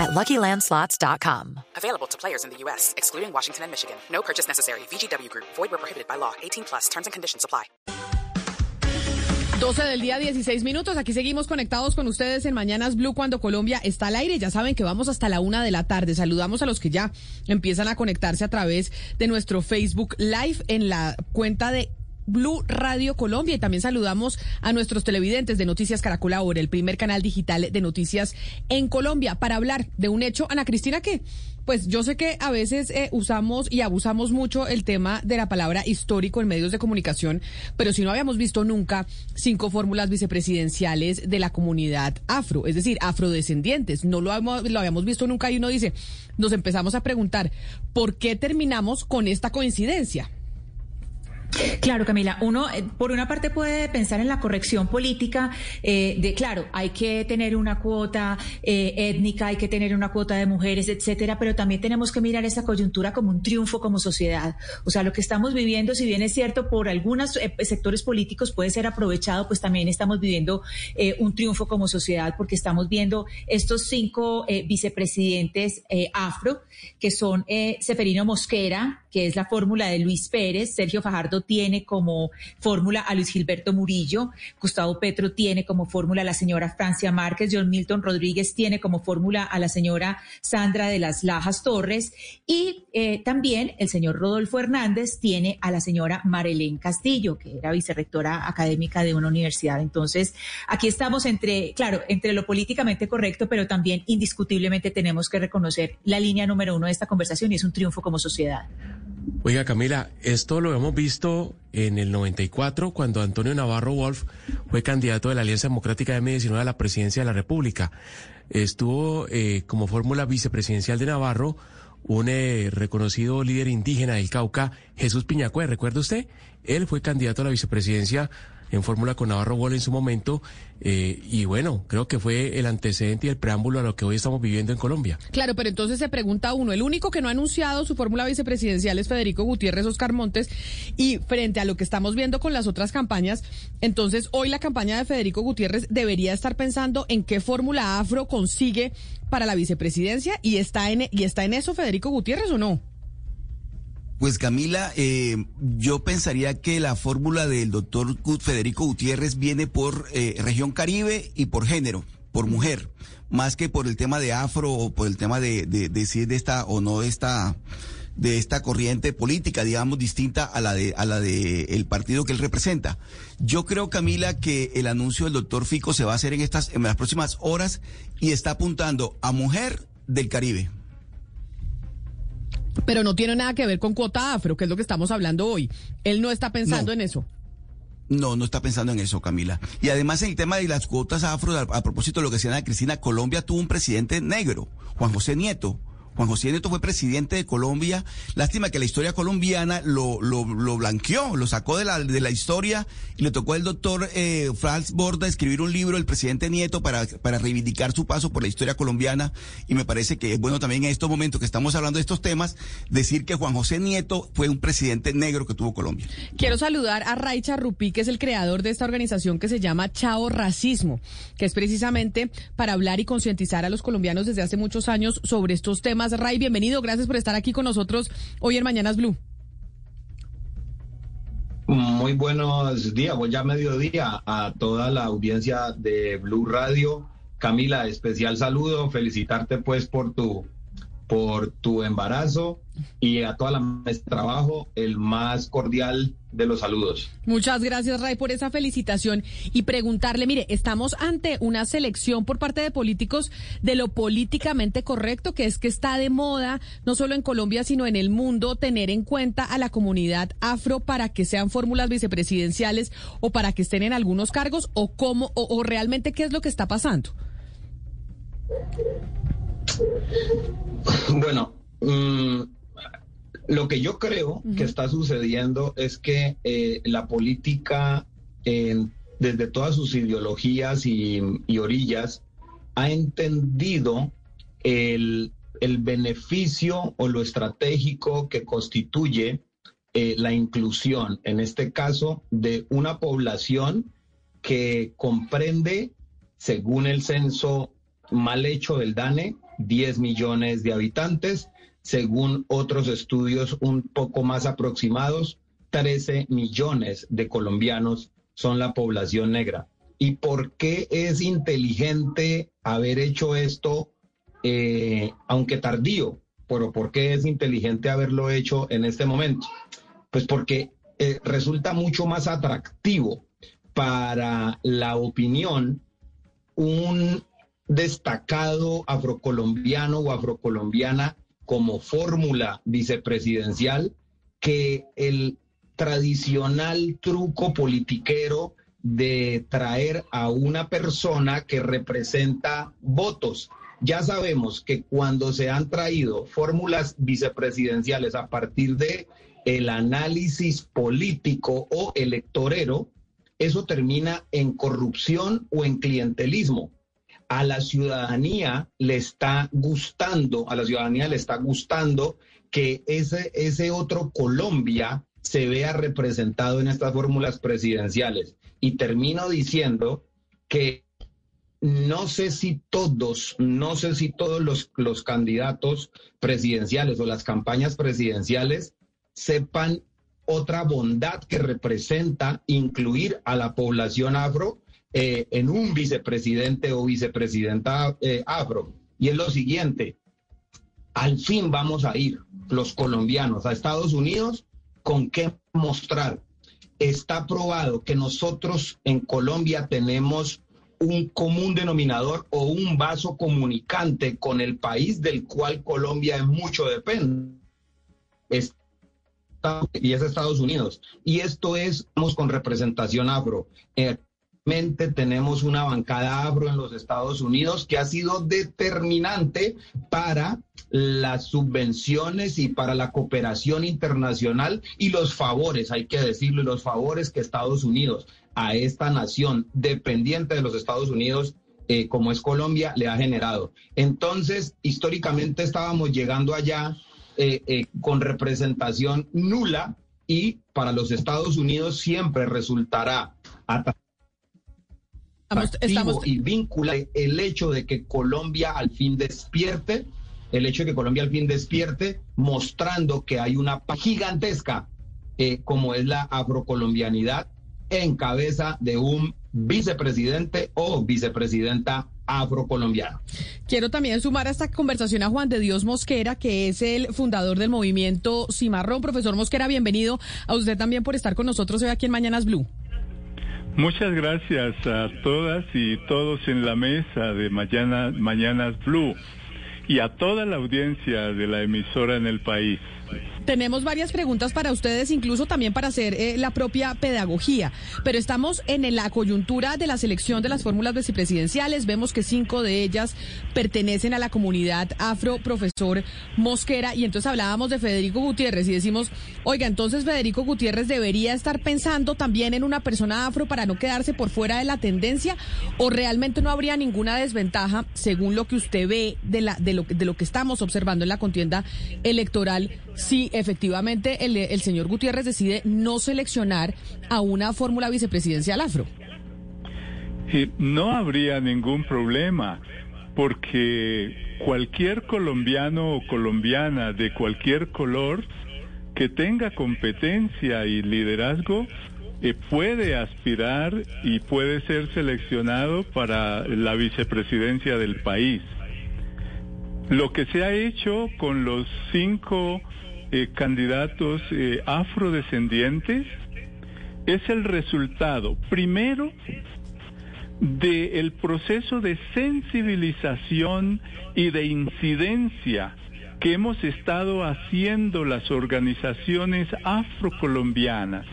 at LuckyLandSlots.com. Available to players in the U.S., excluding Washington and Michigan. No purchase necessary. VGW Group. Void where prohibited by law. 18 plus. Terms and conditions apply. 12 del día, 16 minutos. Aquí seguimos conectados con ustedes en Mañanas Blue cuando Colombia está al aire. Ya saben que vamos hasta la una de la tarde. Saludamos a los que ya empiezan a conectarse a través de nuestro Facebook Live en la cuenta de Blue Radio Colombia. Y también saludamos a nuestros televidentes de Noticias Caracol Ahora, el primer canal digital de noticias en Colombia, para hablar de un hecho, Ana Cristina, que pues yo sé que a veces eh, usamos y abusamos mucho el tema de la palabra histórico en medios de comunicación, pero si no habíamos visto nunca cinco fórmulas vicepresidenciales de la comunidad afro, es decir, afrodescendientes, no lo, lo habíamos visto nunca y uno dice, nos empezamos a preguntar, ¿por qué terminamos con esta coincidencia? Claro, Camila. Uno, eh, por una parte, puede pensar en la corrección política eh, de, claro, hay que tener una cuota eh, étnica, hay que tener una cuota de mujeres, etcétera, pero también tenemos que mirar esa coyuntura como un triunfo como sociedad. O sea, lo que estamos viviendo, si bien es cierto, por algunos sectores políticos puede ser aprovechado, pues también estamos viviendo un triunfo como sociedad porque estamos viendo estos cinco vicepresidentes afro, que son Seferino Mosquera, que es la fórmula de Luis Pérez, Sergio Fajardo tiene como fórmula a Luis Gilberto Murillo, Gustavo Petro tiene como fórmula a la señora Francia Márquez, John Milton Rodríguez tiene como fórmula a la señora Sandra de las Lajas Torres y eh, también el señor Rodolfo Hernández tiene a la señora Marilén Castillo, que era vicerrectora académica de una universidad. Entonces, aquí estamos entre, claro, entre lo políticamente correcto, pero también indiscutiblemente tenemos que reconocer la línea número uno de esta conversación y es un triunfo como sociedad. Oiga, Camila, esto lo hemos visto en el 94, cuando Antonio Navarro Wolf fue candidato de la Alianza Democrática de M19 a la presidencia de la República. Estuvo eh, como fórmula vicepresidencial de Navarro un eh, reconocido líder indígena del Cauca, Jesús Piñacue, ¿recuerda usted? Él fue candidato a la vicepresidencia en fórmula con Navarro Wolf en su momento eh, y bueno, creo que fue el antecedente y el preámbulo a lo que hoy estamos viviendo en Colombia. Claro, pero entonces se pregunta uno, el único que no ha anunciado su fórmula vicepresidencial es Federico Gutiérrez Oscar Montes y frente a lo que estamos viendo con las otras campañas, entonces hoy la campaña de Federico Gutiérrez debería estar pensando en qué fórmula afro consigue para la vicepresidencia y está en y está en eso Federico Gutiérrez o no? Pues Camila, eh, yo pensaría que la fórmula del doctor Federico Gutiérrez viene por eh, región Caribe y por género, por mujer, más que por el tema de afro o por el tema de, de, de si es de esta o no de esta de esta corriente política, digamos, distinta a la de a la de el partido que él representa. Yo creo, Camila, que el anuncio del doctor Fico se va a hacer en estas en las próximas horas y está apuntando a mujer del Caribe. Pero no tiene nada que ver con cuota afro, que es lo que estamos hablando hoy. Él no está pensando en eso. No, no está pensando en eso, Camila. Y además en el tema de las cuotas afro, a, a propósito de lo que decía Cristina, Colombia tuvo un presidente negro, Juan José Nieto, Juan José Nieto fue presidente de Colombia. Lástima que la historia colombiana lo, lo, blanqueó, lo sacó de la, de la historia y le tocó al doctor eh, Franz Borda escribir un libro, el presidente Nieto, para, para reivindicar su paso por la historia colombiana. Y me parece que es bueno también en estos momentos que estamos hablando de estos temas, decir que Juan José Nieto fue un presidente negro que tuvo Colombia. Quiero saludar a Raicha Rupí, que es el creador de esta organización que se llama Chao Racismo, que es precisamente para hablar y concientizar a los colombianos desde hace muchos años sobre estos temas Ray, bienvenido. Gracias por estar aquí con nosotros hoy en Mañanas Blue. Muy buenos días, voy ya mediodía a toda la audiencia de Blue Radio. Camila, especial saludo, felicitarte pues por tu por tu embarazo y a toda la mesa de trabajo el más cordial de los saludos. Muchas gracias, Ray, por esa felicitación y preguntarle, mire, estamos ante una selección por parte de políticos de lo políticamente correcto, que es que está de moda, no solo en Colombia, sino en el mundo, tener en cuenta a la comunidad afro para que sean fórmulas vicepresidenciales o para que estén en algunos cargos, o cómo, o, o realmente qué es lo que está pasando. Bueno, mmm Lo que yo creo que está sucediendo es que eh, la política, desde todas sus ideologías y, orillas, ha entendido el, beneficio o lo estratégico que constituye eh, la inclusión, en este caso, de una población que comprende, según el censo mal hecho del DANE, 10 millones de habitantes según otros estudios un poco más aproximados, 13 millones de colombianos son la población negra. ¿Y por qué es inteligente haber hecho esto, eh, aunque tardío? Pero ¿por qué es inteligente haberlo hecho en este momento? Pues porque eh, resulta mucho más atractivo para la opinión un destacado afrocolombiano o afrocolombiana como fórmula vicepresidencial que el tradicional truco politiquero de traer a una persona que representa votos. Ya sabemos que cuando se han traído fórmulas vicepresidenciales a partir de el análisis político o electorero, eso termina en corrupción o en clientelismo a la ciudadanía le está gustando, a la ciudadanía le está gustando que ese, ese otro Colombia se vea representado en estas fórmulas presidenciales. Y termino diciendo que no sé si todos, no sé si todos los, los candidatos presidenciales o las campañas presidenciales sepan otra bondad que representa incluir a la población afro eh, en un vicepresidente o vicepresidenta eh, afro. Y es lo siguiente, al fin vamos a ir los colombianos a Estados Unidos con qué mostrar. Está probado que nosotros en Colombia tenemos un común denominador o un vaso comunicante con el país del cual Colombia en mucho depende. y es Estados Unidos. Y esto es, vamos con representación afro. Eh, tenemos una bancada afro en los Estados Unidos que ha sido determinante para las subvenciones y para la cooperación internacional y los favores, hay que decirlo, los favores que Estados Unidos a esta nación dependiente de los Estados Unidos eh, como es Colombia, le ha generado. Entonces, históricamente estábamos llegando allá eh, eh, con representación nula y para los Estados Unidos siempre resultará Estamos, y vincula el hecho de que Colombia al fin despierte, el hecho de que Colombia al fin despierte, mostrando que hay una gigantesca eh, como es la afrocolombianidad en cabeza de un vicepresidente o vicepresidenta afrocolombiana. Quiero también sumar a esta conversación a Juan de Dios Mosquera, que es el fundador del movimiento Cimarrón. Profesor Mosquera, bienvenido a usted también por estar con nosotros hoy aquí en Mañanas Blue. Muchas gracias a todas y todos en la mesa de Mañana, Mañanas Blue y a toda la audiencia de la emisora en el país. Tenemos varias preguntas para ustedes, incluso también para hacer eh, la propia pedagogía, pero estamos en la coyuntura de la selección de las fórmulas vicepresidenciales. Vemos que cinco de ellas pertenecen a la comunidad afro, profesor Mosquera, y entonces hablábamos de Federico Gutiérrez y decimos, oiga, entonces Federico Gutiérrez debería estar pensando también en una persona afro para no quedarse por fuera de la tendencia, o realmente no habría ninguna desventaja según lo que usted ve de, la, de, lo, de lo que estamos observando en la contienda electoral si efectivamente el, señor Gutiérrez decide no seleccionar a una fórmula vicepresidencial afro. no habría ningún problema, porque cualquier colombiano o colombiana de cualquier color que tenga competencia y liderazgo eh, puede aspirar y puede ser seleccionado para la vicepresidencia del país. Lo que se ha hecho con los cinco eh, candidatos eh, afrodescendientes es el resultado, primero, del proceso de sensibilización y de incidencia que hemos estado haciendo las organizaciones afrocolombianas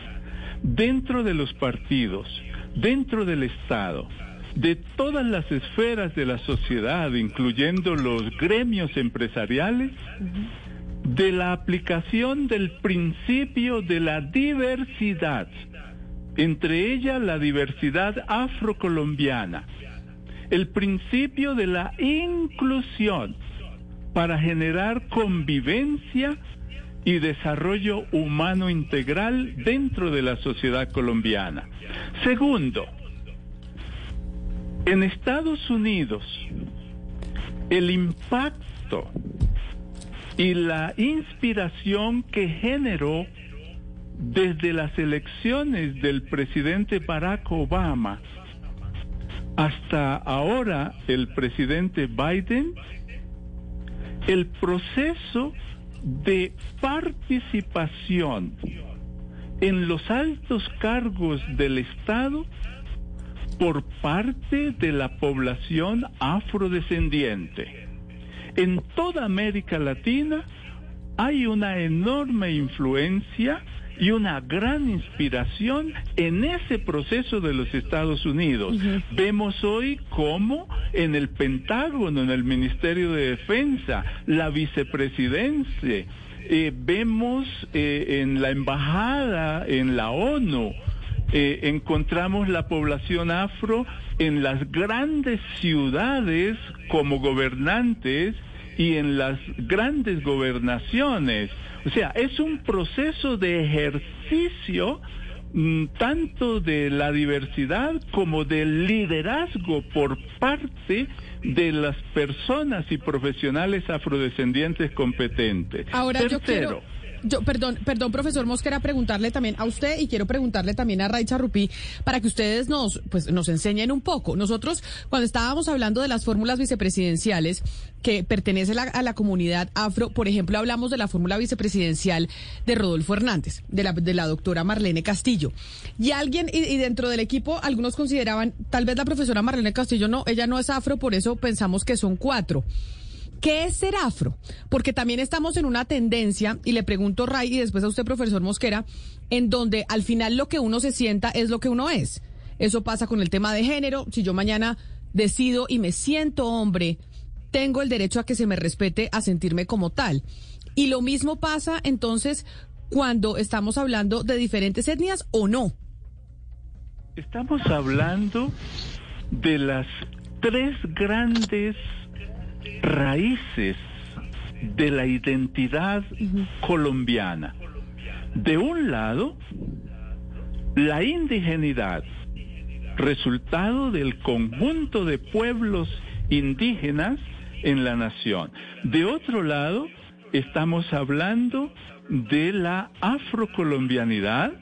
dentro de los partidos, dentro del Estado, de todas las esferas de la sociedad, incluyendo los gremios empresariales, de la aplicación del principio de la diversidad, entre ellas la diversidad afrocolombiana, el principio de la inclusión para generar convivencia y desarrollo humano integral dentro de la sociedad colombiana. Segundo, en Estados Unidos, el impacto y la inspiración que generó desde las elecciones del presidente Barack Obama hasta ahora el presidente Biden, el proceso de participación en los altos cargos del Estado por parte de la población afrodescendiente. En toda América Latina hay una enorme influencia y una gran inspiración en ese proceso de los Estados Unidos. Vemos hoy cómo en el Pentágono, en el Ministerio de Defensa, la vicepresidencia, eh, vemos eh, en la embajada, en la ONU, eh, encontramos la población afro en las grandes ciudades como gobernantes y en las grandes gobernaciones. O sea, es un proceso de ejercicio mm, tanto de la diversidad como del liderazgo por parte de las personas y profesionales afrodescendientes competentes. Ahora yo quiero yo, perdón, perdón, profesor Mosquera, preguntarle también a usted y quiero preguntarle también a Raicha Rupí para que ustedes nos, pues, nos enseñen un poco. Nosotros, cuando estábamos hablando de las fórmulas vicepresidenciales que pertenecen a la comunidad afro, por ejemplo, hablamos de la fórmula vicepresidencial de Rodolfo Hernández, de la, de la doctora Marlene Castillo. Y alguien, y, y dentro del equipo, algunos consideraban, tal vez la profesora Marlene Castillo no, ella no es afro, por eso pensamos que son cuatro. ¿Qué es ser afro? Porque también estamos en una tendencia, y le pregunto Ray y después a usted, profesor Mosquera, en donde al final lo que uno se sienta es lo que uno es. Eso pasa con el tema de género. Si yo mañana decido y me siento hombre, tengo el derecho a que se me respete a sentirme como tal. Y lo mismo pasa entonces cuando estamos hablando de diferentes etnias o no. Estamos hablando de las tres grandes raíces de la identidad colombiana. De un lado, la indigenidad, resultado del conjunto de pueblos indígenas en la nación. De otro lado, estamos hablando de la afrocolombianidad,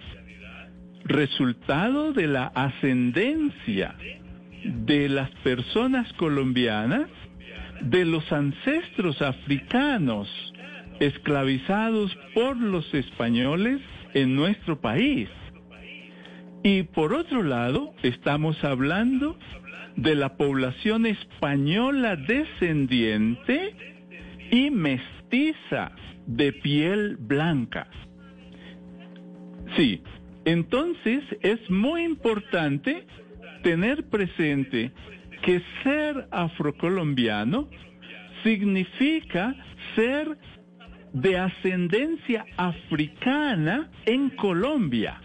resultado de la ascendencia de las personas colombianas de los ancestros africanos esclavizados por los españoles en nuestro país. Y por otro lado, estamos hablando de la población española descendiente y mestiza de piel blanca. Sí, entonces es muy importante tener presente que ser afrocolombiano significa ser de ascendencia africana en Colombia.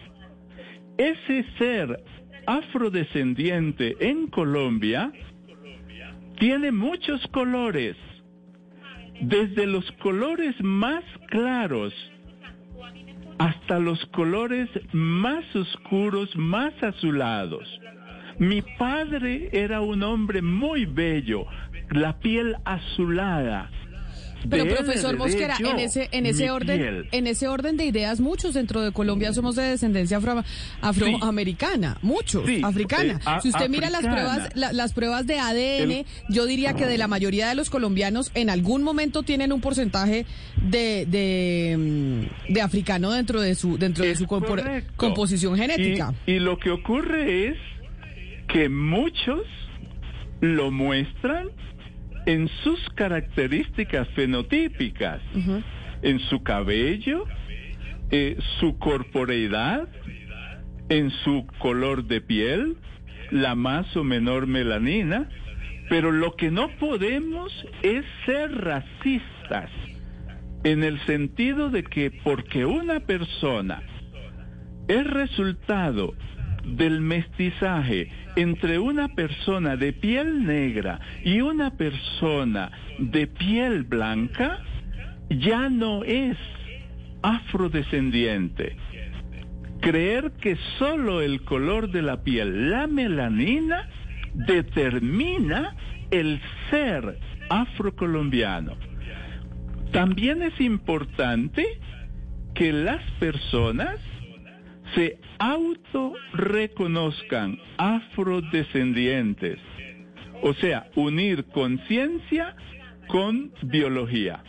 Ese ser afrodescendiente en Colombia tiene muchos colores, desde los colores más claros hasta los colores más oscuros, más azulados. Mi padre era un hombre muy bello, la piel azulada. Pero profesor Mosquera, en ese en ese orden en ese orden de ideas muchos dentro de Colombia somos de descendencia afro, afroamericana, muchos africana. eh, a- si usted mira las pruebas la- las pruebas de ADN, El- yo diría que de la mayoría de los colombianos en algún momento tienen un porcentaje de de, mm, de africano dentro de su dentro de su correcto. composición genética. Y, y lo que ocurre es que muchos lo muestran en sus características fenotípicas, en su cabello, eh, su corporeidad, en su color de piel, la más o menor melanina, pero lo que no podemos es ser racistas en el sentido de que porque una persona es resultado del mestizaje entre una persona de piel negra y una persona de piel blanca, ya no es afrodescendiente. Creer que solo el color de la piel, la melanina, determina el ser afrocolombiano. También es importante que las personas se autorreconozcan afrodescendientes, o sea, unir conciencia con biología.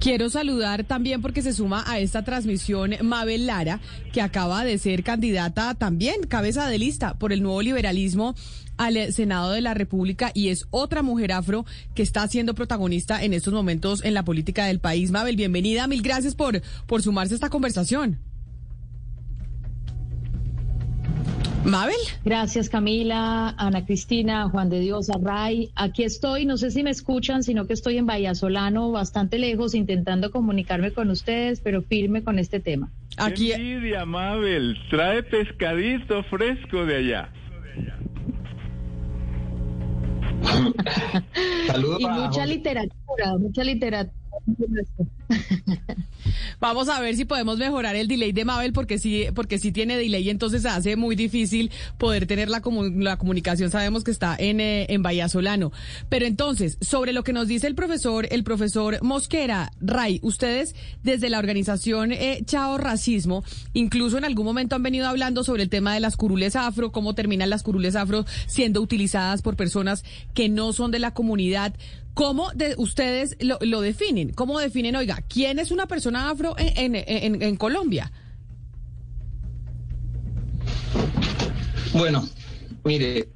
Quiero saludar también porque se suma a esta transmisión Mabel Lara, que acaba de ser candidata también, cabeza de lista por el nuevo liberalismo al Senado de la República y es otra mujer afro que está siendo protagonista en estos momentos en la política del país. Mabel, bienvenida, mil gracias por, por sumarse a esta conversación. Mabel. Gracias Camila, Ana Cristina, Juan de Dios, Array. Aquí estoy, no sé si me escuchan, sino que estoy en Vallasolano, bastante lejos, intentando comunicarme con ustedes, pero firme con este tema. Aquí. Envidia, Mabel, trae pescadito fresco de allá. Saludos. y mucha literatura, mucha literatura. Vamos a ver si podemos mejorar el delay de Mabel porque sí, porque sí tiene delay, entonces hace muy difícil poder tener la, la comunicación. Sabemos que está en, eh, en Vallasolano. Pero entonces, sobre lo que nos dice el profesor, el profesor Mosquera, Ray, ustedes desde la organización eh, Chao Racismo, incluso en algún momento han venido hablando sobre el tema de las curules afro, cómo terminan las curules afro siendo utilizadas por personas que no son de la comunidad. ¿Cómo de, ustedes lo, definen? ¿Cómo definen, oiga, quién es una persona afro en, en, en, Colombia? Bueno, mire,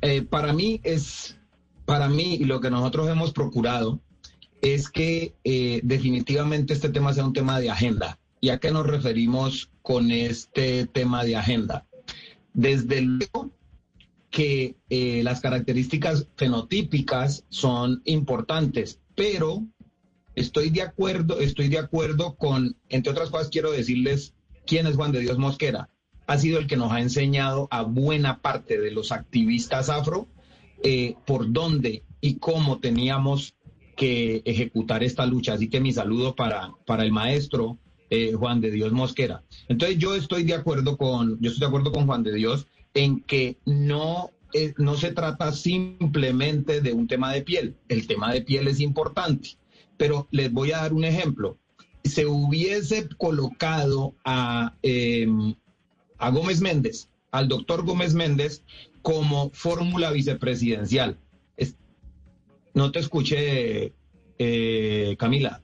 eh, para mí es, para mí lo que nosotros hemos procurado es que eh, definitivamente este tema sea un tema de agenda. ¿Y a qué nos referimos con este tema de agenda? Desde luego que eh, las características fenotípicas son importantes, pero estoy de acuerdo, estoy de acuerdo con, entre otras cosas, quiero decirles quién es Juan de Dios Mosquera. Ha sido el que nos ha enseñado a buena parte de los activistas afro eh, por dónde y cómo teníamos que ejecutar esta lucha. Así que mi saludo para, para el maestro eh, Juan de Dios Mosquera. Entonces yo estoy de acuerdo con, yo estoy de acuerdo con Juan de Dios en que no, no se trata simplemente de un tema de piel. El tema de piel es importante, pero les voy a dar un ejemplo. Se hubiese colocado a, em, a Gómez Méndez, al doctor Gómez Méndez, como fórmula vicepresidencial. no te escuché, eh, Camila.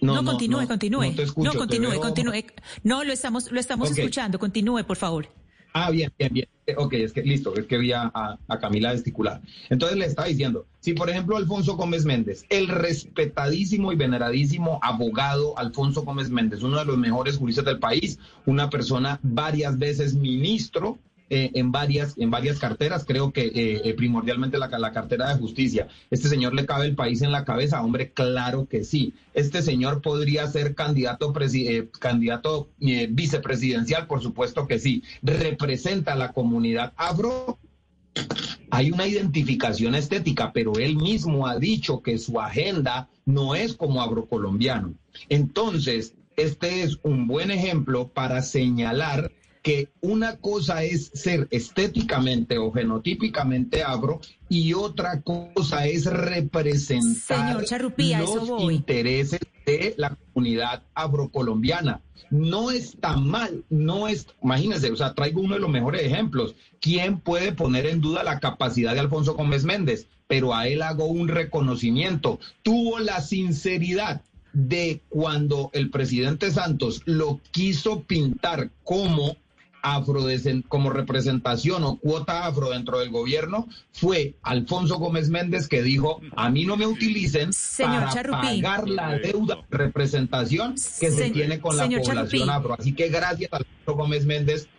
No, continúe, continúe. No, continúe, continúe. No, lo estamos, lo estamos escuchando. Continúe, por favor. Ah, bien, bien, bien. Ok, es que listo, es que vi a, a, Camila gesticular. Entonces le estaba diciendo, si por ejemplo Alfonso Gómez Méndez, el respetadísimo y veneradísimo abogado Alfonso Gómez Méndez, uno de los mejores juristas del país, una persona varias veces ministro eh, en, varias, en varias carteras, creo que eh, eh, primordialmente la, la, cartera de justicia. ¿Este señor le cabe el país en la cabeza? Hombre, claro que sí. Este señor podría ser candidato, candidato vicepresidencial, por supuesto que sí. Representa a la comunidad afro. Hay una identificación estética, pero él mismo ha dicho que su agenda no es como agrocolombiano. Entonces, este es un buen ejemplo para señalar que una cosa es ser estéticamente o genotípicamente agro y otra cosa es representar los intereses de la comunidad agrocolombiana. No está mal, no es, imagínense, o sea, traigo uno de los mejores ejemplos. ¿Quién puede poner en duda la capacidad de Alfonso Gómez Méndez? Pero a él hago un reconocimiento. Tuvo la sinceridad de cuando el presidente Santos lo quiso pintar como como representación o cuota afro dentro del gobierno fue Alfonso Gómez Méndez que dijo a mí no me utilicen para pagar la deuda de representación que se tiene con la población afro. Así que gracias a Alfonso Gómez Méndez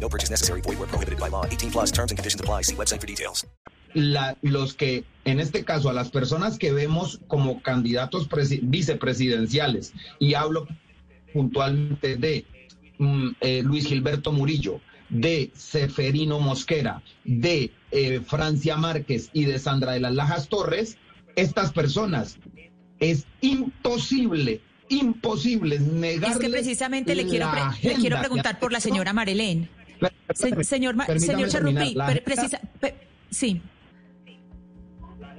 No purchase necessary. Void where prohibited by law. 18 plus terms and conditions apply. See website for details. La, los que, en este caso, a las personas que vemos como candidatos vicepresidenciales, y hablo puntualmente de mm, eh, Luis Gilberto Murillo, de Seferino Mosquera, de eh, Francia Márquez y de Sandra de las Lajas Torres, estas personas es imposible, imposible negar. Es que precisamente le quiero, le quiero preguntar por la señora Marelén. Señor, señor Charrupi, precisa, sí.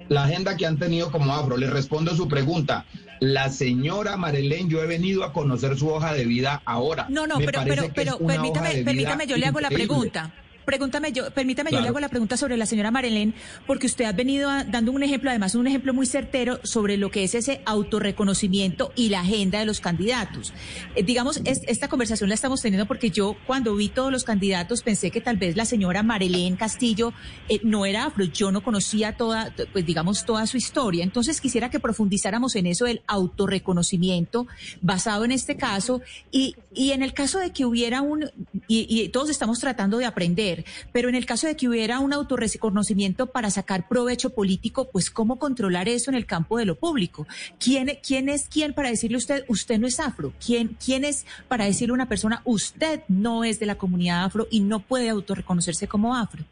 La agenda que han tenido como afro, le respondo a su pregunta. La señora Marelén, yo he venido a conocer su hoja de vida ahora. No, no, pero, pero, pero permítame, permítame, yo le hago la pregunta. Pregúntame yo, permítame, yo le hago la pregunta sobre la señora Marilén, porque usted ha venido dando un ejemplo, además un ejemplo muy certero sobre lo que es ese autorreconocimiento y la agenda de los candidatos. Eh, digamos, esta conversación la estamos teniendo porque yo cuando vi todos los candidatos pensé que tal vez la señora Marilén Castillo eh, no era afro, yo no conocía toda, pues digamos, toda su historia. Entonces quisiera que profundizáramos en eso del autorreconocimiento basado en este caso y, y en el caso de que hubiera un, y todos estamos tratando de aprender, pero en el caso de que hubiera un autorreconocimiento para sacar provecho político, pues cómo controlar eso en el campo de lo público. ¿Quién, quién es quién para decirle a usted, usted no es afro? ¿Quién, ¿Quién es para decirle a una persona, usted no es de la comunidad afro y no puede autorreconocerse como afro?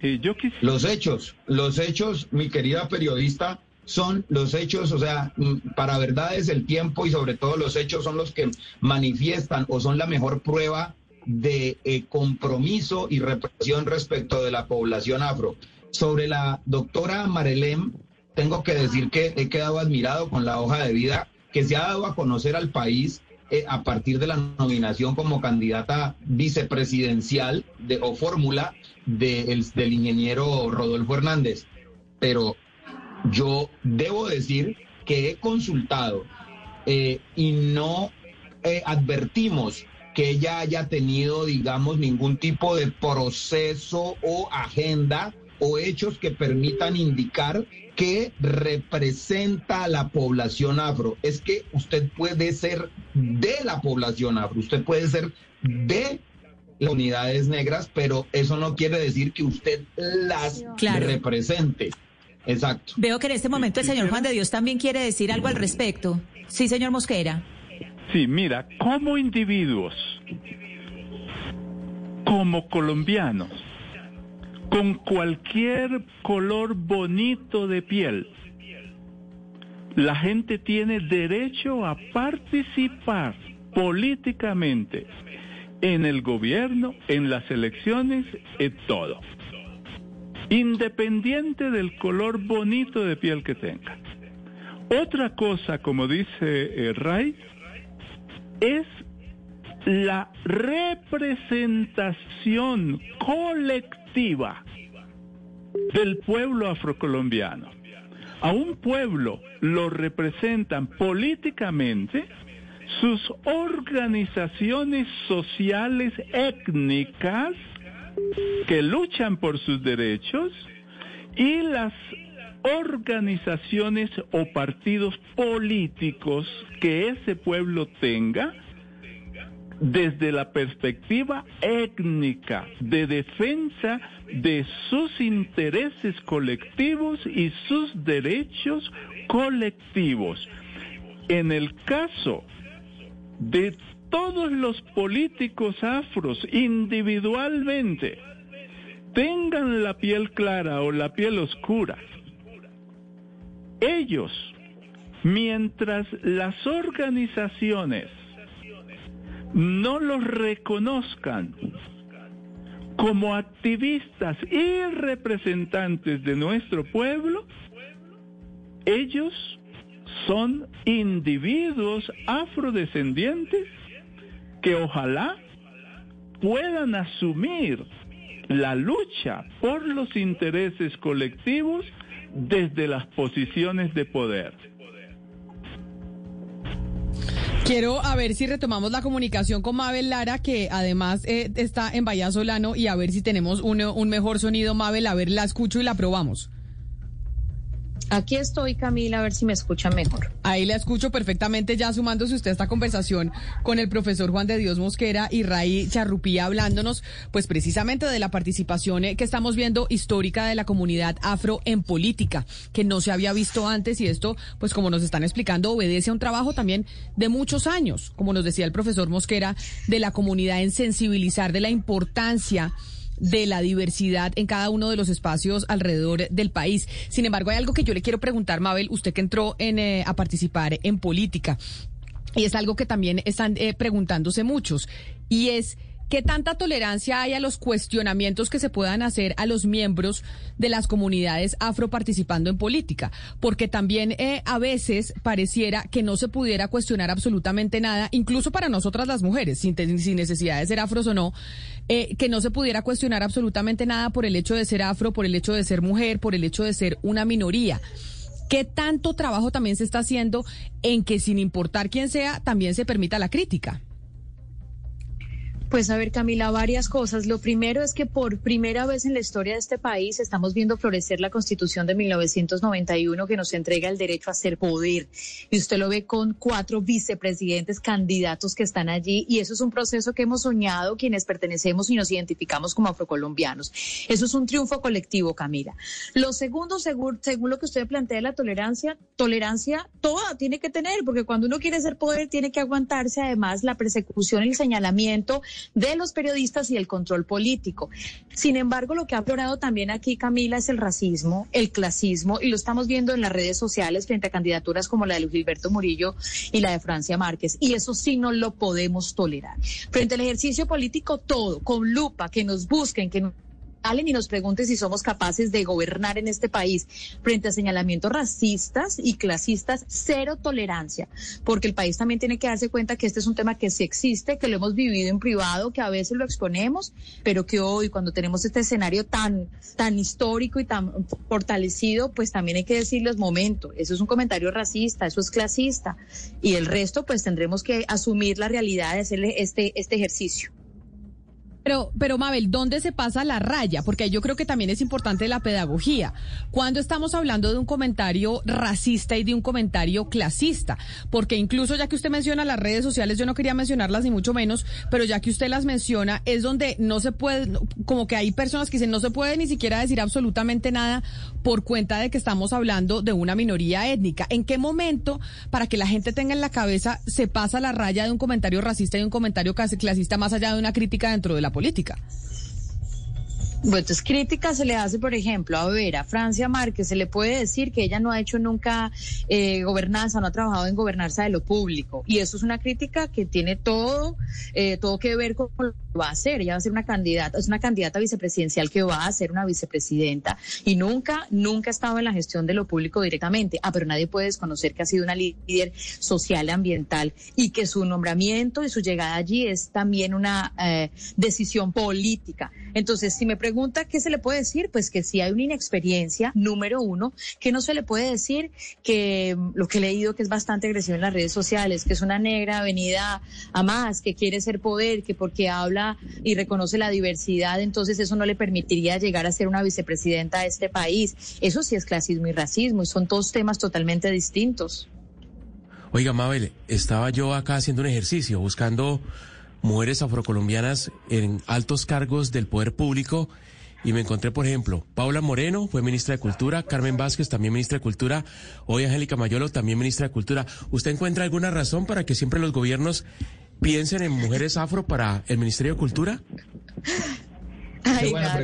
Eh, yo Los hechos, los hechos, mi querida periodista, son los hechos, o sea, mm, para verdades el tiempo y sobre todo los hechos son los que manifiestan o son la mejor prueba de eh, compromiso y represión respecto de la población afro. Sobre la doctora Marelem, tengo que decir que he quedado admirado con la hoja de vida que se ha dado a conocer al país eh, a partir de la nominación como candidata vicepresidencial de, o fórmula del ingeniero Rodolfo Hernández. Pero yo debo decir que he consultado eh, y no advertimos que ella haya tenido, digamos, ningún tipo de proceso o agenda o hechos que permitan indicar que representa a la población afro. Es que usted puede ser de la población afro, usted puede ser de las unidades negras, pero eso no quiere decir que usted las represente. Exacto. Veo que en este momento el señor Juan de Dios también quiere decir algo al respecto. Sí, señor Mosquera. Sí, mira, como individuos, como colombianos, con cualquier color bonito de piel, la gente tiene derecho a participar políticamente en el gobierno, en las elecciones, en todo. Independiente del color bonito de piel que tenga. Otra cosa, como dice eh, Ray, es la representación colectiva del pueblo afrocolombiano. A un pueblo lo representan políticamente sus organizaciones sociales étnicas que luchan por sus derechos y las organizaciones o partidos políticos que ese pueblo tenga desde la perspectiva étnica de defensa de sus intereses colectivos y sus derechos colectivos. En el caso de todos los políticos afros individualmente, tengan la piel clara o la piel oscura, ellos, mientras las organizaciones no los reconozcan como activistas y representantes de nuestro pueblo, ellos son individuos afrodescendientes que ojalá puedan asumir la lucha por los intereses colectivos desde las posiciones de poder. Quiero a ver si retomamos la comunicación con Mabel Lara, que además eh, está en Bahía Solano, y a ver si tenemos un, un mejor sonido, Mabel. A ver, la escucho y la probamos. Aquí estoy, Camila, a ver si me escuchan mejor. Ahí la escucho perfectamente, ya sumándose usted a esta conversación con el profesor Juan de Dios Mosquera y Ray Charrupía, hablándonos, pues precisamente de la participación eh, que estamos viendo histórica de la comunidad afro en política, que no se había visto antes y esto, pues como nos están explicando, obedece a un trabajo también de muchos años, como nos decía el profesor Mosquera, de la comunidad en sensibilizar de la importancia de la diversidad en cada uno de los espacios alrededor del país. Sin embargo, hay algo que yo le quiero preguntar, Mabel, usted que entró en, eh, a participar en política, y es algo que también están eh, preguntándose muchos, y es... ¿Qué tanta tolerancia hay a los cuestionamientos que se puedan hacer a los miembros de las comunidades afro participando en política? Porque también eh, a veces pareciera que no se pudiera cuestionar absolutamente nada, incluso para nosotras las mujeres, sin, necesidad de ser afros o no, eh, que no se pudiera cuestionar absolutamente nada por el hecho de ser afro, por el hecho de ser mujer, por el hecho de ser una minoría. ¿Qué tanto trabajo también se está haciendo en que sin importar quién sea, también se permita la crítica? Pues a ver, Camila, varias cosas. Lo primero es que por primera vez en la historia de este país estamos viendo florecer la Constitución de 1991 que nos entrega el derecho a ser poder. Y usted lo ve con cuatro vicepresidentes candidatos que están allí. Y eso es un proceso que hemos soñado quienes pertenecemos y nos identificamos como afrocolombianos. Eso es un triunfo colectivo, Camila. Lo segundo, según, según lo que usted plantea la tolerancia, tolerancia toda tiene que tener, porque cuando uno quiere ser poder tiene que aguantarse además la persecución el señalamiento de los periodistas y el control político. Sin embargo, lo que ha aflorado también aquí, Camila, es el racismo, el clasismo, y lo estamos viendo en las redes sociales frente a candidaturas como la de Gilberto Murillo y la de Francia Márquez. Y eso sí no lo podemos tolerar. Frente al ejercicio político, todo, con lupa, que nos busquen, que y nos pregunte si somos capaces de gobernar en este país frente a señalamientos racistas y clasistas, cero tolerancia, porque el país también tiene que darse cuenta que este es un tema que sí existe, que lo hemos vivido en privado, que a veces lo exponemos, pero que hoy cuando tenemos este escenario tan, tan histórico y tan fortalecido, pues también hay que decirles momento, eso es un comentario racista, eso es clasista, y el resto pues tendremos que asumir la realidad de hacerle este, este ejercicio. Pero, pero Mabel, ¿dónde se pasa la raya? Porque yo creo que también es importante la pedagogía. Cuando estamos hablando de un comentario racista y de un comentario clasista, porque incluso ya que usted menciona las redes sociales, yo no quería mencionarlas ni mucho menos, pero ya que usted las menciona, es donde no se puede, como que hay personas que dicen no se puede ni siquiera decir absolutamente nada por cuenta de que estamos hablando de una minoría étnica. ¿En qué momento, para que la gente tenga en la cabeza, se pasa la raya de un comentario racista y un comentario clasista más allá de una crítica dentro de la política. Bueno, entonces crítica se le hace, por ejemplo, a ver, a Francia Márquez se le puede decir que ella no ha hecho nunca eh, gobernanza, no ha trabajado en gobernanza de lo público. Y eso es una crítica que tiene todo, eh, todo que ver con lo que va a hacer. Ella va a ser una candidata, es una candidata vicepresidencial que va a ser una vicepresidenta y nunca, nunca ha estado en la gestión de lo público directamente. Ah, pero nadie puede desconocer que ha sido una líder social, ambiental y que su nombramiento y su llegada allí es también una eh, decisión política. Entonces, si me pregunta qué se le puede decir, pues que si hay una inexperiencia, número uno, que no se le puede decir que mm, lo que he leído que es bastante agresivo en las redes sociales, que es una negra venida a más, que quiere ser poder, que porque habla y reconoce la diversidad, entonces eso no le permitiría llegar a ser una vicepresidenta de este país. Eso sí es clasismo y racismo, y son dos temas totalmente distintos. Oiga, Mabel, estaba yo acá haciendo un ejercicio, buscando mujeres afrocolombianas en altos cargos del poder público y me encontré, por ejemplo, Paula Moreno fue ministra de Cultura, Carmen Vázquez también ministra de Cultura, hoy Angélica Mayolo también ministra de Cultura. ¿Usted encuentra alguna razón para que siempre los gobiernos piensen en mujeres afro para el Ministerio de Cultura? Ay, nada,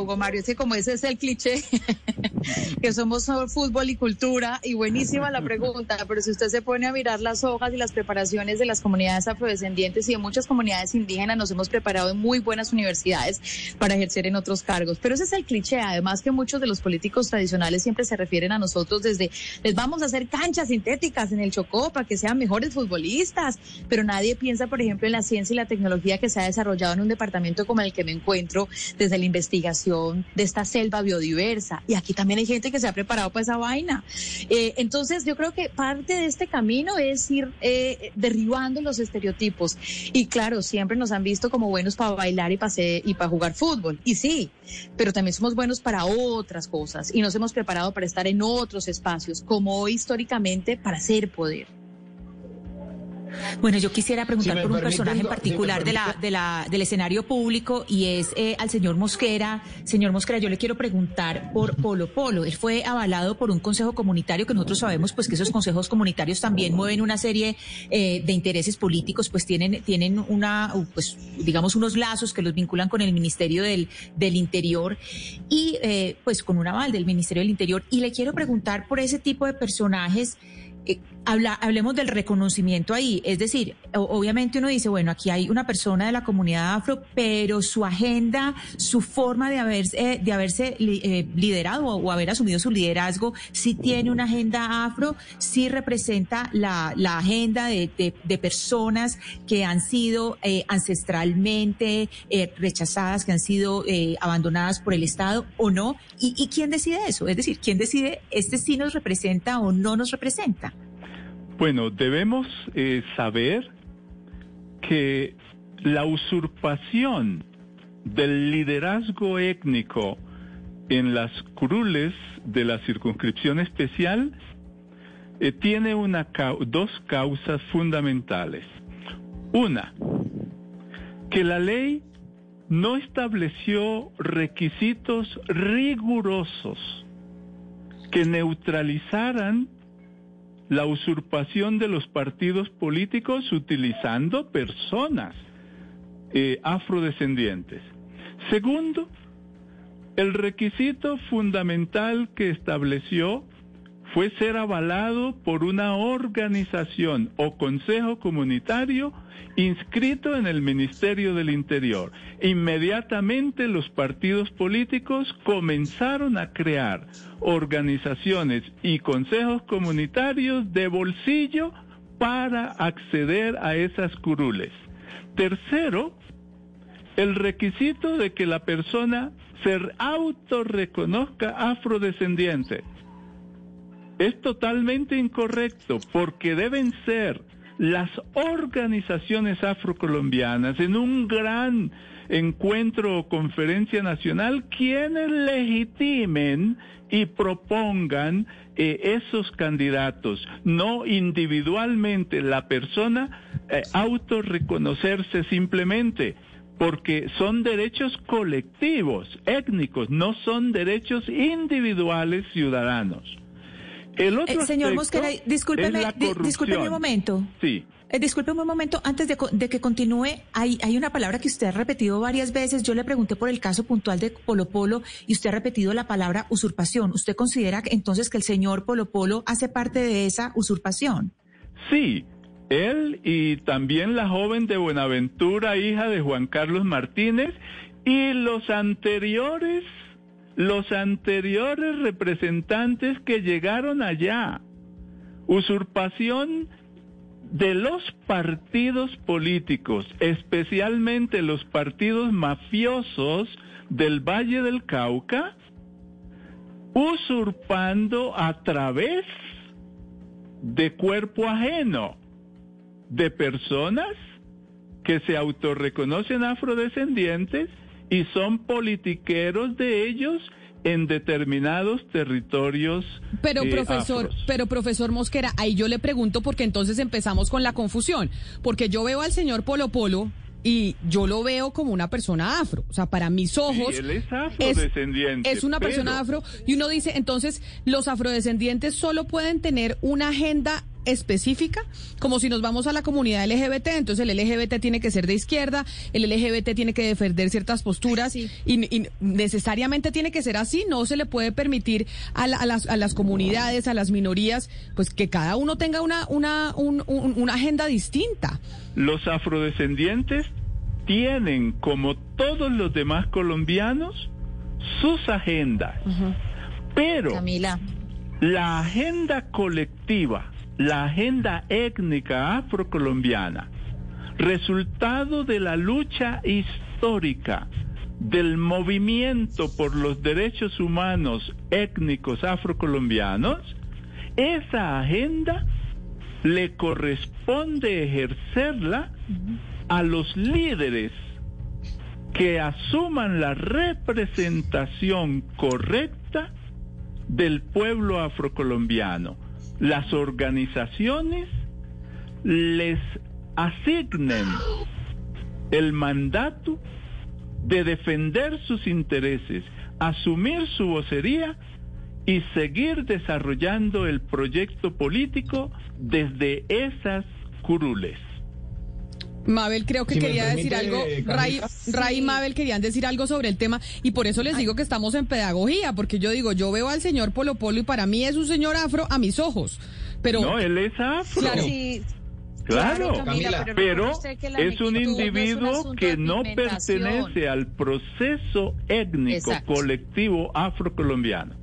Hugo Mario, ese como ese es el cliché. que somos fútbol y cultura, y buenísima la pregunta, pero si usted se pone a mirar las hojas y las preparaciones de las comunidades afrodescendientes y de muchas comunidades indígenas, nos hemos preparado en muy buenas universidades para ejercer en otros cargos. Pero ese es el cliché, además que muchos de los políticos tradicionales siempre se refieren a nosotros desde, les vamos a hacer canchas sintéticas en el Chocó para que sean mejores futbolistas, pero nadie piensa, por ejemplo, en la ciencia y la tecnología que se ha desarrollado en un departamento como el que me encuentro, desde la investigación de esta selva biodiversa. Y aquí también hay gente que se ha preparado para esa vaina. Eh, entonces, yo creo que parte de este camino es ir eh, derribando los estereotipos. Y claro, siempre nos han visto como buenos para bailar y para y jugar fútbol. Y sí, pero también somos buenos para otras cosas y nos hemos preparado para estar en otros espacios, como históricamente para hacer poder. Bueno, yo quisiera preguntar por un personaje en particular de la, de la, del escenario público y es eh, al señor Mosquera. Señor Mosquera, yo le quiero preguntar por Polo Polo. Él fue avalado por un consejo comunitario que nosotros sabemos pues que esos consejos comunitarios también mueven una serie eh, de intereses políticos, pues tienen, tienen una, pues digamos unos lazos que los vinculan con el Ministerio del, del Interior y eh, pues con un aval del Ministerio del Interior. Y le quiero preguntar por ese tipo de personajes eh, habla, hablemos del reconocimiento ahí. Es decir, obviamente uno dice, bueno, aquí hay una persona de la comunidad afro, pero su agenda, su forma de haberse, eh, de haberse eh, liderado o, haber asumido su liderazgo, sí tiene una agenda afro, sí representa la, la agenda de, de, personas que han sido ancestralmente rechazadas, que han sido abandonadas por el Estado o no. ¿Y, ¿Y quién decide eso? Es decir, ¿quién decide este sí nos representa o no nos representa? Bueno, debemos eh, saber que la usurpación del liderazgo étnico en las curules de la circunscripción especial eh, tiene dos causas fundamentales. Una, que la ley no estableció requisitos rigurosos que neutralizaran la usurpación de los partidos políticos utilizando personas eh, afrodescendientes. Segundo, el requisito fundamental que estableció fue ser avalado por una organización o consejo comunitario inscrito en el Ministerio del Interior. Inmediatamente los partidos políticos comenzaron a crear organizaciones y consejos comunitarios de bolsillo para acceder a esas curules. Tercero, el requisito de que la persona se autorreconozca afrodescendiente es totalmente incorrecto porque deben ser las organizaciones afrocolombianas en un gran encuentro o conferencia nacional quienes legitimen y propongan eh, esos candidatos, no individualmente la persona eh, autorreconocerse simplemente porque son derechos colectivos, étnicos, no son derechos individuales ciudadanos. El otro eh, señor Mosquera, discúlpeme, discúlpeme un momento. Sí. Eh, un momento, antes de, que continúe, hay, hay una palabra que usted ha repetido varias veces. Yo le pregunté por el caso puntual de Polo Polo y usted ha repetido la palabra usurpación. ¿Usted considera entonces que el señor Polo Polo hace parte de esa usurpación? Sí, él y también la joven de Buenaventura, hija de Juan Carlos Martínez, y los anteriores los anteriores representantes que llegaron allá. Usurpación de los partidos políticos, especialmente los partidos mafiosos del Valle del Cauca, usurpando a través de cuerpo ajeno de personas que se autorreconocen afrodescendientes y son politiqueros de ellos en determinados territorios. Pero eh, profesor, pero profesor Mosquera, ahí yo le pregunto porque entonces empezamos con la confusión, porque yo veo al señor Polo Polo y yo lo veo como una persona afro, o sea, para mis ojos él es afrodescendiente. Es, una persona afro y uno dice, entonces los afrodescendientes solo pueden tener una agenda específica, como si nos vamos a la comunidad LGBT, entonces el LGBT tiene que ser de izquierda, el LGBT tiene que defender ciertas posturas y, y necesariamente tiene que ser así, no se le puede permitir a, la- a las, a las comunidades, a las minorías, pues que cada uno tenga una, una, un- un- una agenda distinta. Los afrodescendientes tienen, como todos los demás colombianos, sus agendas. Pero Camila. la agenda colectiva, la agenda étnica afrocolombiana, resultado de la lucha histórica del movimiento por los derechos humanos étnicos afrocolombianos, esa agenda le corresponde ejercerla a los líderes que asuman la representación correcta del pueblo afrocolombiano. Las organizaciones les asignen el mandato de defender sus intereses, asumir su vocería y seguir desarrollando el proyecto político desde esas curules. Mabel creo que Si quería decir algo, Camila. Ray, Ray y Mabel querían decir algo sobre el tema y por eso les digo que estamos en pedagogía, porque yo digo, yo veo al señor Polo Polo y para mí es un señor afro a mis ojos, pero... no, él es afro. Claro. Sí, Claro, Claro, Camila, pero es un negritud no es un individuo que no pertenece al proceso étnico Exacto. colectivo afrocolombiano.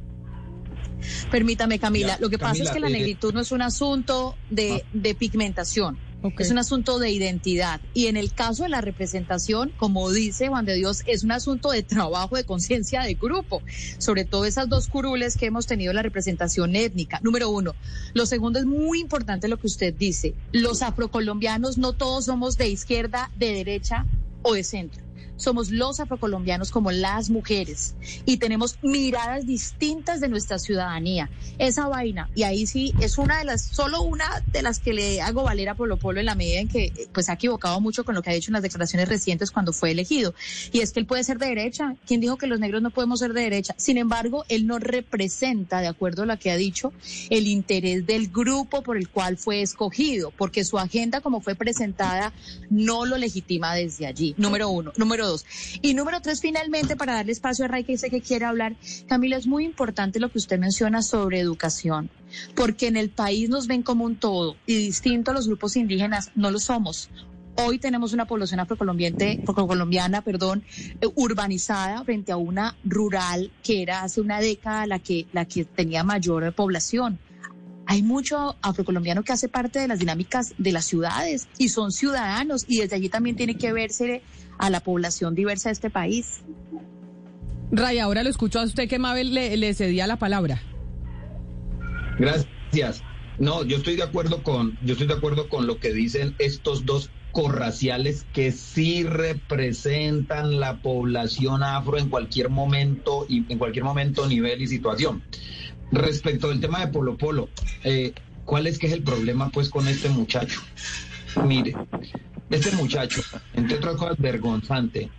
Permítame, Camila. Ya, Lo que pasa es que la eh, negritud no es un asunto de, de pigmentación. Es un asunto de identidad. Y en el caso de la representación, como dice Juan de Dios, es un asunto de trabajo, de conciencia de grupo. Sobre todo esas dos curules que hemos tenido en la representación étnica. Número uno. Lo segundo es muy importante lo que usted dice. Los afrocolombianos no todos somos de izquierda, de derecha o de centro somos los afrocolombianos como las mujeres y tenemos miradas distintas de nuestra ciudadanía. Esa vaina, y ahí sí es una de las, solo una de las que le hago valer a Polo Polo en la medida en que eh, pues ha equivocado mucho con lo que ha dicho en las declaraciones recientes cuando fue elegido. Y es que él puede ser de derecha. ¿Quién dijo que los negros no podemos ser de derecha? Sin embargo, él no representa, de acuerdo a lo que ha dicho, el interés del grupo por el cual fue escogido, porque su agenda como fue presentada no lo legitima desde allí. Número uno. Número dos. Y número tres, finalmente, para darle espacio a Ray, que dice que quiere hablar, Camila, es muy importante lo que usted menciona sobre educación, porque en el país nos ven como un todo y distinto a los grupos indígenas, no lo somos. Hoy tenemos una población afrocolombiana, perdón, eh, urbanizada frente a una rural que era hace una década la que, la que tenía mayor población. Hay mucho afrocolombiano que hace parte de las dinámicas de las ciudades y son ciudadanos y desde allí también tiene que verse a la población diversa de este país. Ray, ahora lo escucho a usted que Mabel le, le cedía la palabra. Gracias. No, yo estoy de acuerdo con, yo estoy de acuerdo con lo que dicen estos dos corraciales que sí representan la población afro en cualquier momento y en cualquier momento, nivel y situación. Respecto del tema de Polo Polo, eh, ¿cuál es que es el problema pues con este muchacho? Mire, este muchacho, entre otras cosas vergonzante,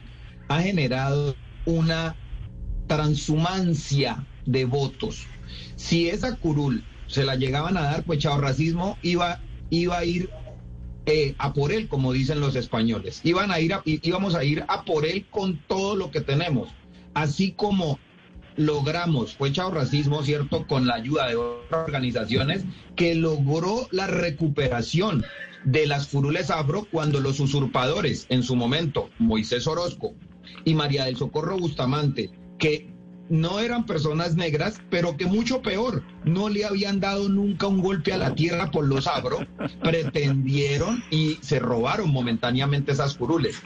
ha generado una transhumancia de votos. Si esa curul se la llegaban a dar, pues Chao Racismo iba, iba a ir eh, a por él, como dicen los españoles. Iban a ir a- íbamos a ir a por él con todo lo que tenemos. Así como logramos, fue Chao Racismo, ¿cierto? Con la ayuda de otras organizaciones, que logró la recuperación de las curules afro cuando los usurpadores, en su momento, Moisés Orozco y María del Socorro Bustamante, que no eran personas negras, pero que mucho peor, no le habían dado nunca un golpe a la tierra por los afro, pretendieron y se robaron momentáneamente esas curules.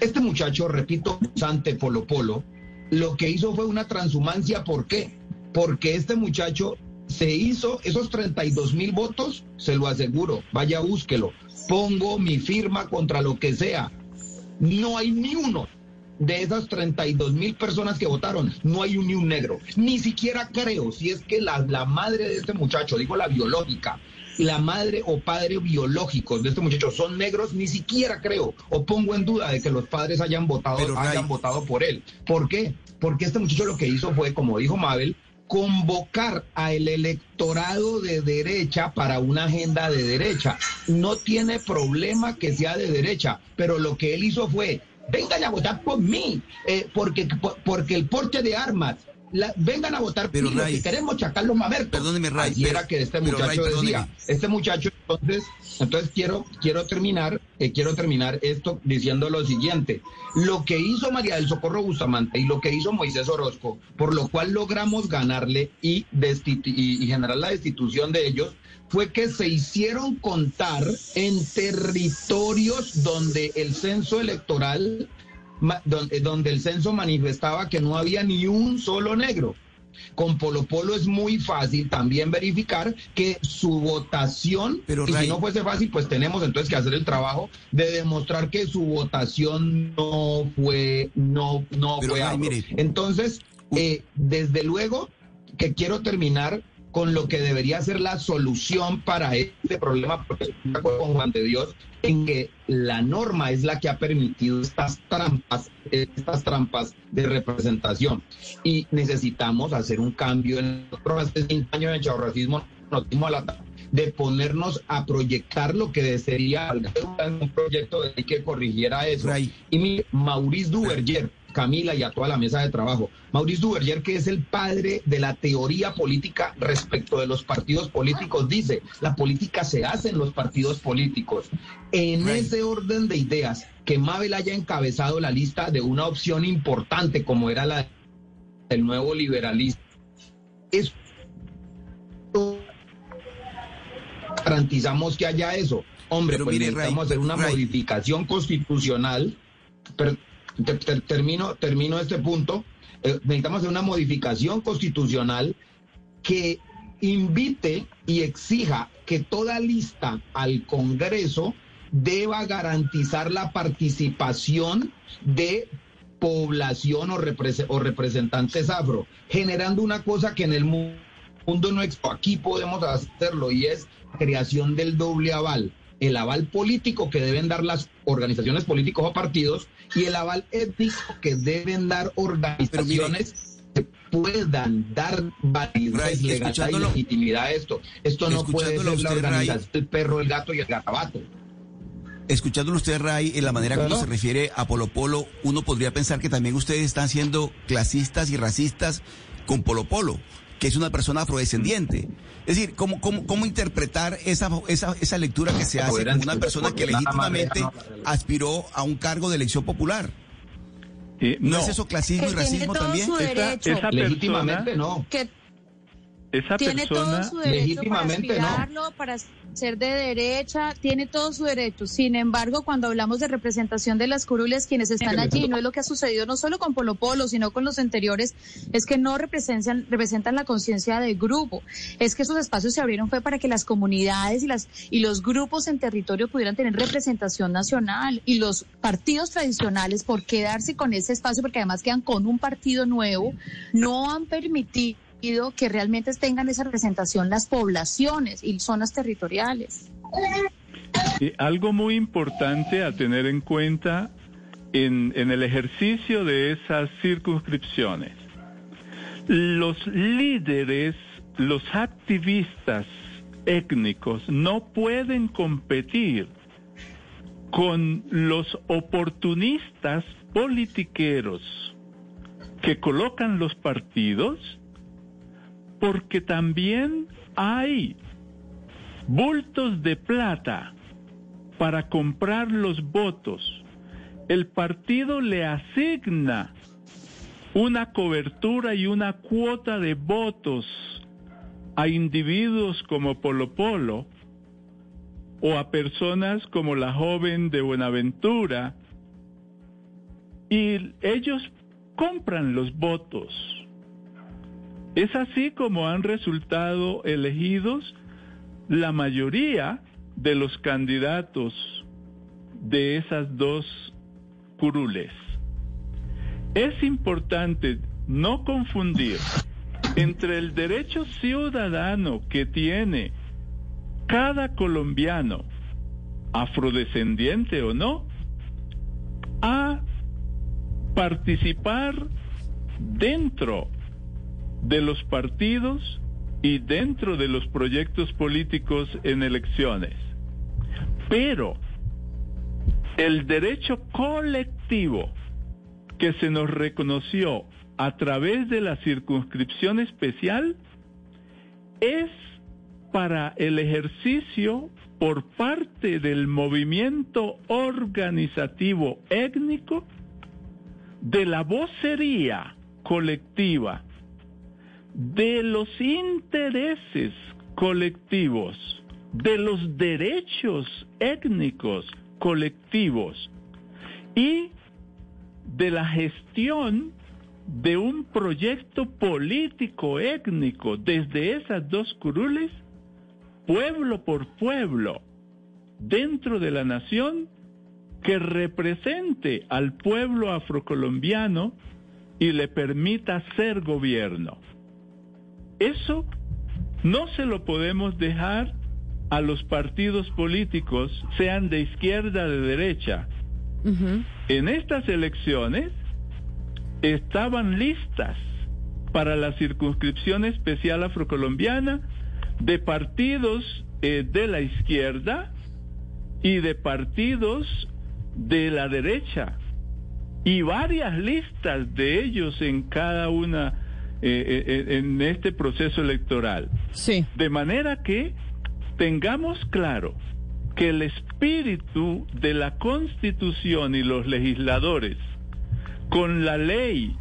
Este muchacho, repito, Sante Polo Polo, lo que hizo fue una transhumancia. ¿Por qué? Porque este muchacho se hizo esos 32 mil votos, se lo aseguro, vaya búsquelo. Pongo mi firma contra lo que sea. No hay ni uno de esas 32 mil personas que votaron, no hay un, ni un negro. Ni siquiera creo si es que la, la madre de este muchacho, digo la biológica, la madre o padre biológicos de este muchacho son negros, ni siquiera creo o pongo en duda de que los padres hayan votado, Pero, Ray- hayan votado por él. ¿Por qué? Porque este muchacho lo que hizo fue, como dijo Mabel, convocar al electorado de derecha para una agenda de derecha. No tiene problema que sea de derecha, pero lo que él hizo fue, vengan a votar por mí, eh, porque, porque el porte de armas, la- vengan a votar Pero, que queremos Chacarlos Mamerto. perdóneme, Ray, pero- que este muchacho Ray, decía. Este muchacho, entonces, entonces quiero, quiero terminar, eh, quiero terminar esto diciendo lo siguiente. Lo que hizo María del Socorro Bustamante y lo que hizo Moisés Orozco, por lo cual logramos ganarle y, y, y generar la destitución de ellos, fue que se hicieron contar en territorios donde el censo electoral, donde, donde el censo manifestaba que no había ni un solo negro. Con Polo Polo es muy fácil también verificar que su votación, Pero, y Ray- si no fuese fácil, pues tenemos entonces que hacer el trabajo de demostrar que su votación no fue, no, no Pero, fue Ray, afro. mire. Entonces, eh, desde luego que quiero terminar con lo que debería ser la solución para este problema, porque estoy de acuerdo con Juan de Dios en que la norma es la que ha permitido estas trampas, estas trampas de representación. Y necesitamos hacer un cambio. En hace cinco años en Chavo Racismo nos dimos a la de ponernos a proyectar lo que sería un proyecto de que corrigiera eso. Ray. Y mire, Maurice Duverger, Camila y a toda la mesa de trabajo. Maurice Duverger, que es el padre de la teoría política respecto de los partidos políticos, dice, la política se hace en los partidos políticos. En Right. ese orden de ideas, que Mabel haya encabezado la lista de una opción importante como era la del nuevo liberalismo, es garantizamos que haya eso. Hombre, Pero pues mire, necesitamos Ray, hacer una Ray. modificación constitucional. Pero te- te- termino, termino este punto. Eh, necesitamos hacer una modificación constitucional que invite y exija que toda lista al Congreso deba garantizar la participación de población o, represe- o representantes afro, generando una cosa que en el mu- mundo no existe. Aquí podemos hacerlo y es creación del doble aval. El aval político que deben dar las organizaciones políticos o partidos y el aval étnico que deben dar organizaciones que puedan dar validez, legalidad y legitimidad a esto. Esto no puede ser la organización del perro, el gato y el garabato. Escuchándolo usted, Ray, en la manera como se refiere a Polo Polo, uno podría pensar que también ustedes están siendo clasistas y racistas con Polo Polo, que es una persona afrodescendiente. Es decir, ¿cómo, cómo, cómo interpretar esa, esa, esa lectura que se hace con una persona que legítimamente aspiró a un cargo de elección popular? Eh, ¿No, es eso clasismo Que y racismo también? Esa, persona, no. que esa tiene persona, todo su derecho para no. aspirarlo, para ser de derecha, tiene todo su derecho. Sin embargo, cuando hablamos de representación de las curules, quienes están allí, no es lo que ha sucedido no solo con Polo Polo, sino con los anteriores, es que no representan, representan la conciencia del grupo. Es que esos espacios se abrieron fue para que las comunidades y las y los grupos en territorio pudieran tener representación nacional y los partidos tradicionales por quedarse con ese espacio porque además quedan con un partido nuevo no han permitido que realmente tengan esa representación las poblaciones y zonas territoriales. eh, algo muy importante a tener en cuenta en, en el ejercicio de esas circunscripciones. Los líderes, los activistas étnicos no pueden competir con los oportunistas politiqueros que colocan los partidos porque también hay bultos de plata para comprar los votos. El partido le asigna una cobertura y una cuota de votos a individuos como Polo Polo o a personas como la joven de Buenaventura y ellos compran los votos. Es así como han resultado elegidos la mayoría de los candidatos de esas dos curules. Es importante no confundir entre el derecho ciudadano que tiene cada colombiano, afrodescendiente o no, a participar dentro de los partidos y dentro de los proyectos políticos en elecciones. Pero el derecho colectivo que se nos reconoció a través de la circunscripción especial es para el ejercicio por parte del movimiento organizativo étnico de la vocería colectiva, de los intereses colectivos, de los derechos étnicos colectivos y de la gestión de un proyecto político étnico desde esas dos curules, pueblo por pueblo, dentro de la nación, que represente al pueblo afrocolombiano y le permita ser gobierno. Eso no se lo podemos dejar a los partidos políticos, sean de izquierda o de derecha. En estas elecciones estaban listas para la circunscripción especial afrocolombiana de partidos eh, de la izquierda y de partidos de la derecha y varias listas de ellos en cada una eh, eh, en este proceso electoral. Sí. De manera que tengamos claro que el espíritu de la Constitución y los legisladores con la ley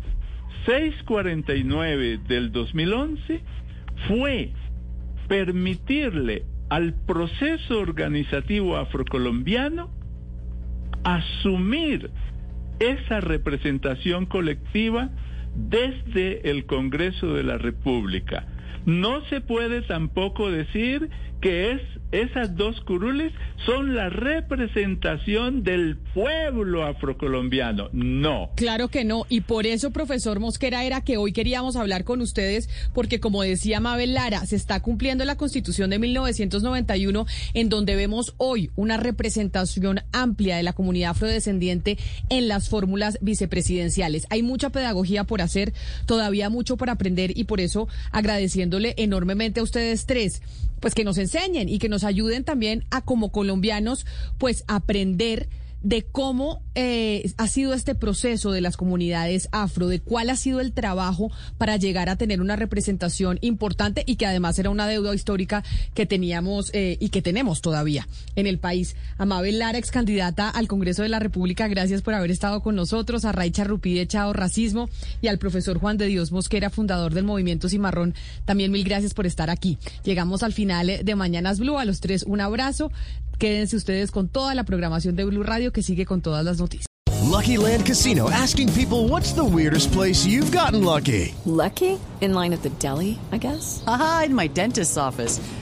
649 del 2011 fue permitirle al proceso organizativo afrocolombiano asumir esa representación colectiva desde el Congreso de la República. No se puede tampoco decir que es esas dos curules son la representación del pueblo afrocolombiano. No. Claro que no. Y por eso, profesor Mosquera, era que hoy queríamos hablar con ustedes, porque como decía Mabel Lara, se está cumpliendo la constitución de 1991, en donde vemos hoy una representación amplia de la comunidad afrodescendiente en las fórmulas vicepresidenciales. Hay mucha pedagogía por hacer, todavía mucho por aprender, y por eso agradeciéndole enormemente a ustedes tres, pues que nos enseñen y que nos ayuden también a como colombianos pues aprender de cómo eh, ha sido este proceso de las comunidades afro, de cuál ha sido el trabajo para llegar a tener una representación importante y que además era una deuda histórica que teníamos eh, y que tenemos todavía en el país. Amabel Lara, ex candidata al Congreso de la República, gracias por haber estado con nosotros. A Raicha Rupide Chao Racismo y al profesor Juan de Dios Mosquera, fundador del Movimiento Cimarrón, también mil gracias por estar aquí. Llegamos al final de Mañanas Blue. A los tres un abrazo. Quédense ustedes con toda la programación de Blue Radio que sigue con todas las noticias. Lucky Land Casino asking people what's the weirdest place you've gotten lucky. Lucky? In line at the deli, I guess. Aha, in my dentist's office.